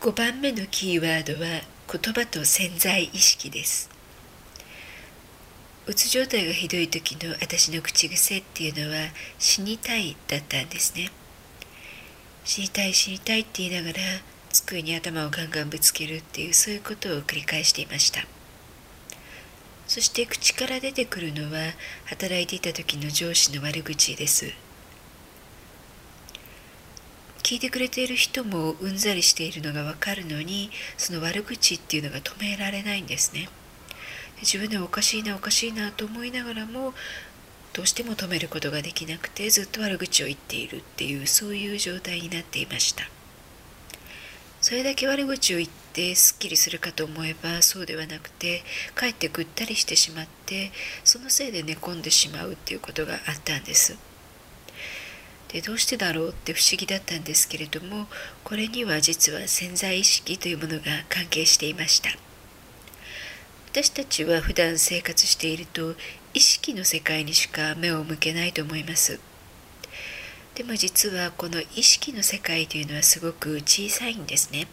5番目のキーワードは言葉と潜在意識です。うつ状態がひどい時の私の口癖っていうのは死にたいだったんですね。死にたい死にたいって言いながら机に頭をガンガンぶつけるっていうそういうことを繰り返していました。そして口から出てくるのは働いていた時の上司の悪口です。聞いてくれている人もうんざりしているのがわかるのにその悪口っていうのが止められないんですね。自分でおかしいなおかしいなと思いながらもどうしても止めることができなくてずっと悪口を言っているっていうそういう状態になっていました。それだけ悪口を言ってすっきりするかと思えばそうではなくてかえってぐったりしてしまってそのせいで寝込んでしまうっていうことがあったんです。でどうしてだろうって不思議だったんですけれどもこれには実は潜在意識というものが関係していました。私たちは普段生活していると意識の世界にしか目を向けないと思います。でも実はこの意識の世界というのはすごく小さいんですね。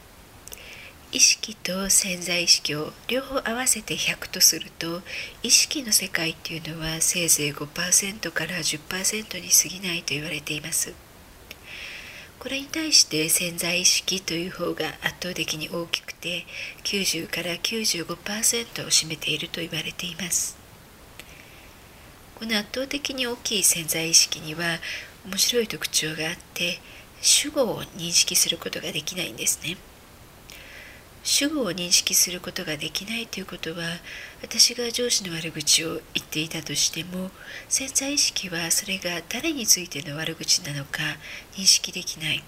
意識と潜在意識を両方合わせて100とすると意識の世界っていうのはせいぜい5%から10%に過ぎないと言われていますこれに対して潜在意識という方が圧倒的に大きくて90から95%を占めていると言われていますこの圧倒的に大きい潜在意識には面白い特徴があって主語を認識することができないんですね。主語を認識することができないということは私が上司の悪口を言っていたとしても潜在意識はそれが誰についての悪口なのか認識できない。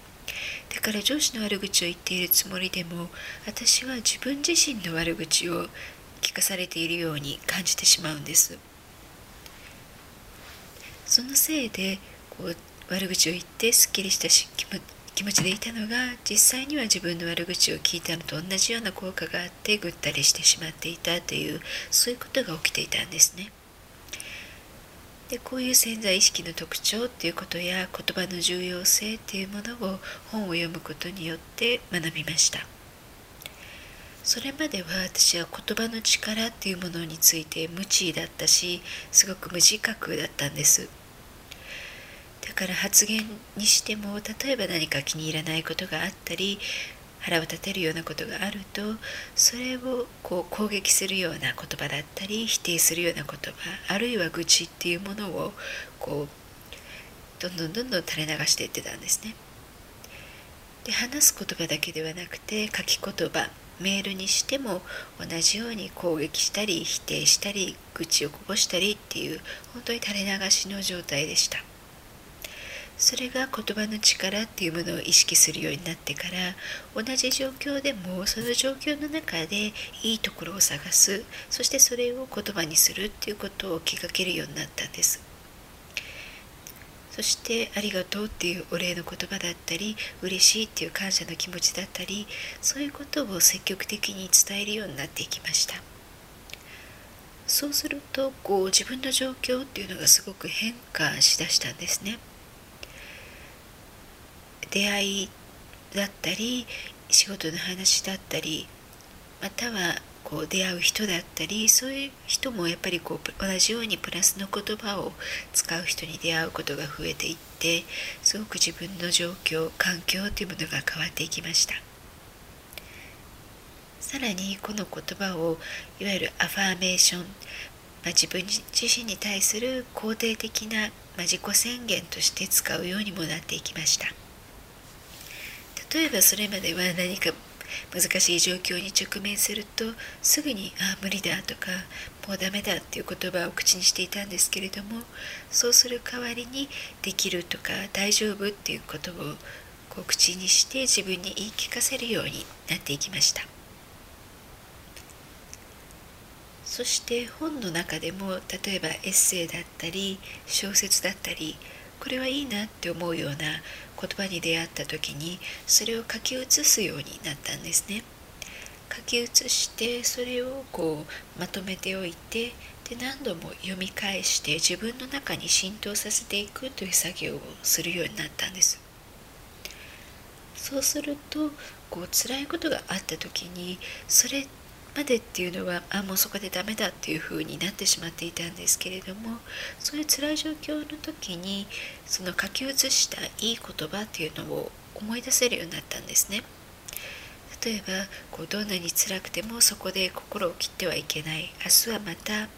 だから上司の悪口を言っているつもりでも私は自分自身の悪口を聞かされているように感じてしまうんです。そのせいでこう悪口を言ってすっきりした気持気持ちでいたのが実際には自分の悪口を聞いたのと同じような効果があってぐったりしてしまっていたというそういうことが起きていたんですね。でこういう潜在意識の特徴っていうことや言葉の重要性っていうものを本を読むことによって学びましたそれまでは私は言葉の力っていうものについて無知だったしすごく無自覚だったんですから発言にしても例えば何か気に入らないことがあったり腹を立てるようなことがあるとそれをこう攻撃するような言葉だったり否定するような言葉あるいは愚痴っていうものをこうどんどんどんどん垂れ流していってたんですね。で話す言葉だけではなくて書き言葉メールにしても同じように攻撃したり否定したり愚痴をこぼしたりっていう本当に垂れ流しの状態でした。それが言葉の力っていうものを意識するようになってから同じ状況でもその状況の中でいいところを探す。そしてそれを言葉にするっていうことを気がけるようになったんです。そして「ありがとう」っていうお礼の言葉だったり嬉しいっていう感謝の気持ちだったりそういうことを積極的に伝えるようになっていきました。そうするとこう自分の状況っていうのがすごく変化しだしたんですね。出会いだったり仕事の話だったりまたはこう出会う人だったりそういう人もやっぱりこう同じようにプラスの言葉を使う人に出会うことが増えていってすごく自分の状況環境というものが変わっていきましたさらにこの言葉をいわゆるアファーメーション、まあ、自分自身に対する肯定的な、まあ、自己宣言として使うようにもなっていきました。例えばそれまでは何か難しい状況に直面するとすぐに「ああ無理だ」とか「もうダメだ」っていう言葉を口にしていたんですけれどもそうする代わりに「できる」とか「大丈夫」っていうことをこう口にして自分に言い聞かせるようになっていきました。そして本の中でも例えばエッセイだったり小説だったりこれはいいなって思うような言葉に出会った時にそれを書き写すようになったんですね。書き写してそれをこうまとめておいてで何度も読み返して自分の中に浸透させていくという作業をするようになったんです。そうするとこう辛いことがあった時にそれまでっていうのはあもうそこでダメだっていう風になってしまっていたんですけれどもそういう辛い状況の時にその書き写したいい言葉っていうのを思い出せるようになったんですね。例えばこうどんなに辛くてもそこで心を切ってはいけない明日はまた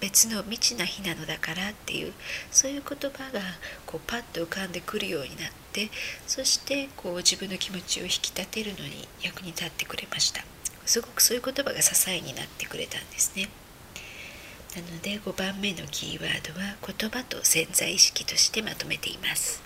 別の未知な日なのだからっていうそういう言葉がこうパッと浮かんでくるようになってそしてこう自分の気持ちを引き立てるのに役に立ってくれましたすごくそういう言葉が支えになってくれたんですね。なので5番目のキーワードは言葉と潜在意識としてまとめています。